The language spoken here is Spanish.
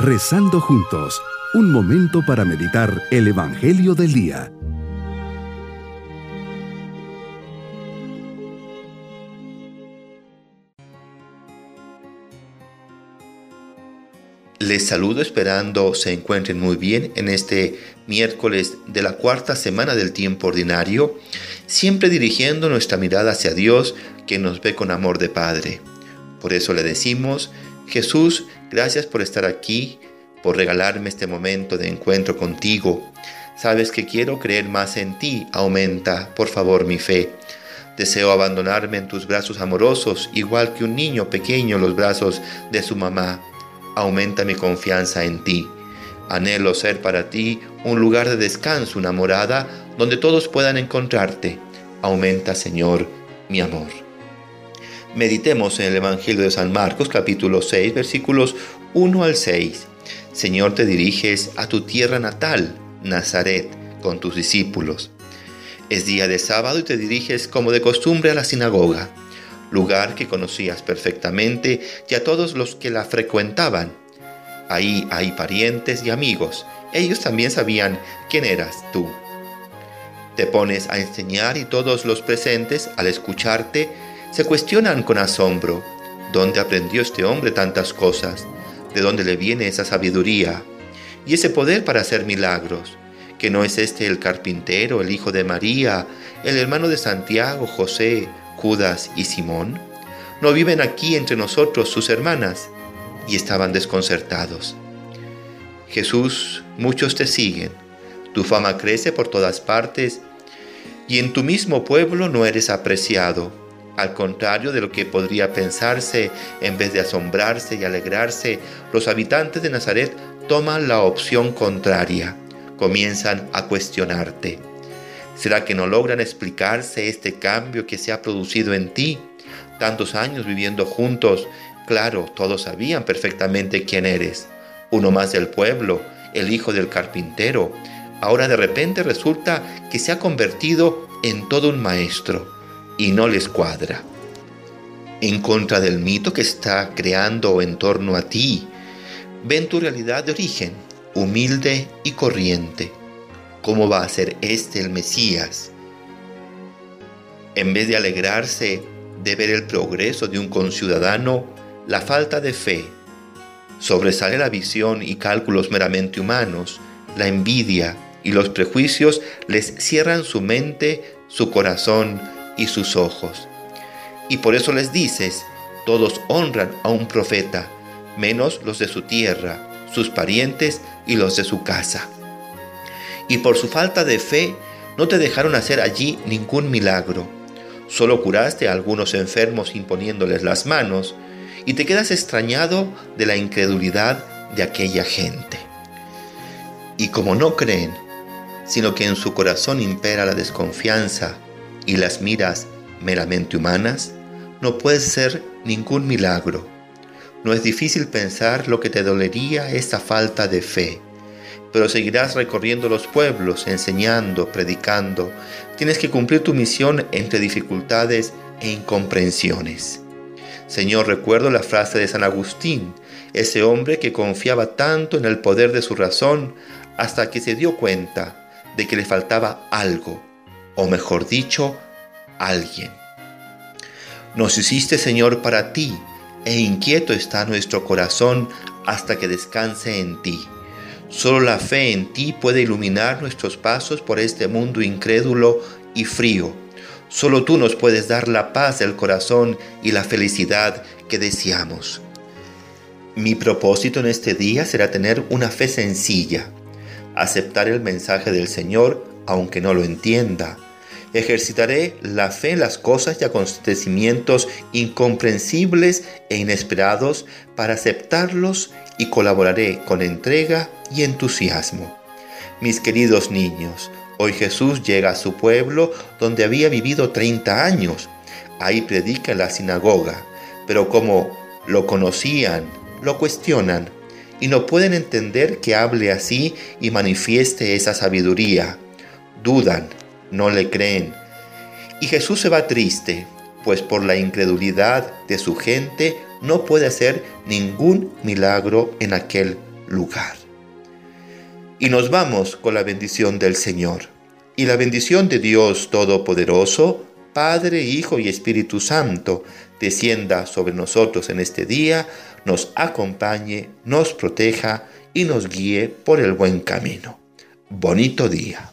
Rezando juntos, un momento para meditar el Evangelio del Día. Les saludo esperando se encuentren muy bien en este miércoles de la cuarta semana del tiempo ordinario, siempre dirigiendo nuestra mirada hacia Dios que nos ve con amor de Padre. Por eso le decimos, Jesús, gracias por estar aquí, por regalarme este momento de encuentro contigo. Sabes que quiero creer más en ti, aumenta, por favor, mi fe. Deseo abandonarme en tus brazos amorosos, igual que un niño pequeño en los brazos de su mamá. Aumenta mi confianza en ti. Anhelo ser para ti un lugar de descanso, una morada donde todos puedan encontrarte. Aumenta, Señor, mi amor. Meditemos en el Evangelio de San Marcos capítulo 6 versículos 1 al 6. Señor, te diriges a tu tierra natal, Nazaret, con tus discípulos. Es día de sábado y te diriges como de costumbre a la sinagoga, lugar que conocías perfectamente y a todos los que la frecuentaban. Ahí hay parientes y amigos. Ellos también sabían quién eras tú. Te pones a enseñar y todos los presentes, al escucharte, se cuestionan con asombro, ¿dónde aprendió este hombre tantas cosas? ¿De dónde le viene esa sabiduría? Y ese poder para hacer milagros, que no es este el carpintero, el hijo de María, el hermano de Santiago, José, Judas y Simón? ¿No viven aquí entre nosotros sus hermanas? Y estaban desconcertados. Jesús, muchos te siguen, tu fama crece por todas partes, y en tu mismo pueblo no eres apreciado al contrario de lo que podría pensarse, en vez de asombrarse y alegrarse, los habitantes de Nazaret toman la opción contraria. Comienzan a cuestionarte. ¿Será que no logran explicarse este cambio que se ha producido en ti? Tantos años viviendo juntos, claro, todos sabían perfectamente quién eres. Uno más del pueblo, el hijo del carpintero. Ahora de repente resulta que se ha convertido en todo un maestro y no les cuadra. En contra del mito que está creando en torno a ti, ven tu realidad de origen, humilde y corriente. ¿Cómo va a ser este el Mesías? En vez de alegrarse de ver el progreso de un conciudadano, la falta de fe, sobresale la visión y cálculos meramente humanos, la envidia y los prejuicios les cierran su mente, su corazón, y sus ojos. Y por eso les dices, todos honran a un profeta, menos los de su tierra, sus parientes y los de su casa. Y por su falta de fe, no te dejaron hacer allí ningún milagro. Solo curaste a algunos enfermos imponiéndoles las manos, y te quedas extrañado de la incredulidad de aquella gente. Y como no creen, sino que en su corazón impera la desconfianza, y las miras meramente humanas, no puede ser ningún milagro. No es difícil pensar lo que te dolería esta falta de fe, pero seguirás recorriendo los pueblos, enseñando, predicando. Tienes que cumplir tu misión entre dificultades e incomprensiones. Señor, recuerdo la frase de San Agustín, ese hombre que confiaba tanto en el poder de su razón hasta que se dio cuenta de que le faltaba algo o mejor dicho, alguien. Nos hiciste, Señor, para ti, e inquieto está nuestro corazón hasta que descanse en ti. Solo la fe en ti puede iluminar nuestros pasos por este mundo incrédulo y frío. Solo tú nos puedes dar la paz del corazón y la felicidad que deseamos. Mi propósito en este día será tener una fe sencilla, aceptar el mensaje del Señor aunque no lo entienda, Ejercitaré la fe en las cosas y acontecimientos incomprensibles e inesperados para aceptarlos y colaboraré con entrega y entusiasmo. Mis queridos niños, hoy Jesús llega a su pueblo donde había vivido 30 años. Ahí predica en la sinagoga, pero como lo conocían, lo cuestionan y no pueden entender que hable así y manifieste esa sabiduría. Dudan, no le creen. Y Jesús se va triste, pues por la incredulidad de su gente no puede hacer ningún milagro en aquel lugar. Y nos vamos con la bendición del Señor. Y la bendición de Dios Todopoderoso, Padre, Hijo y Espíritu Santo, descienda sobre nosotros en este día, nos acompañe, nos proteja y nos guíe por el buen camino. Bonito día.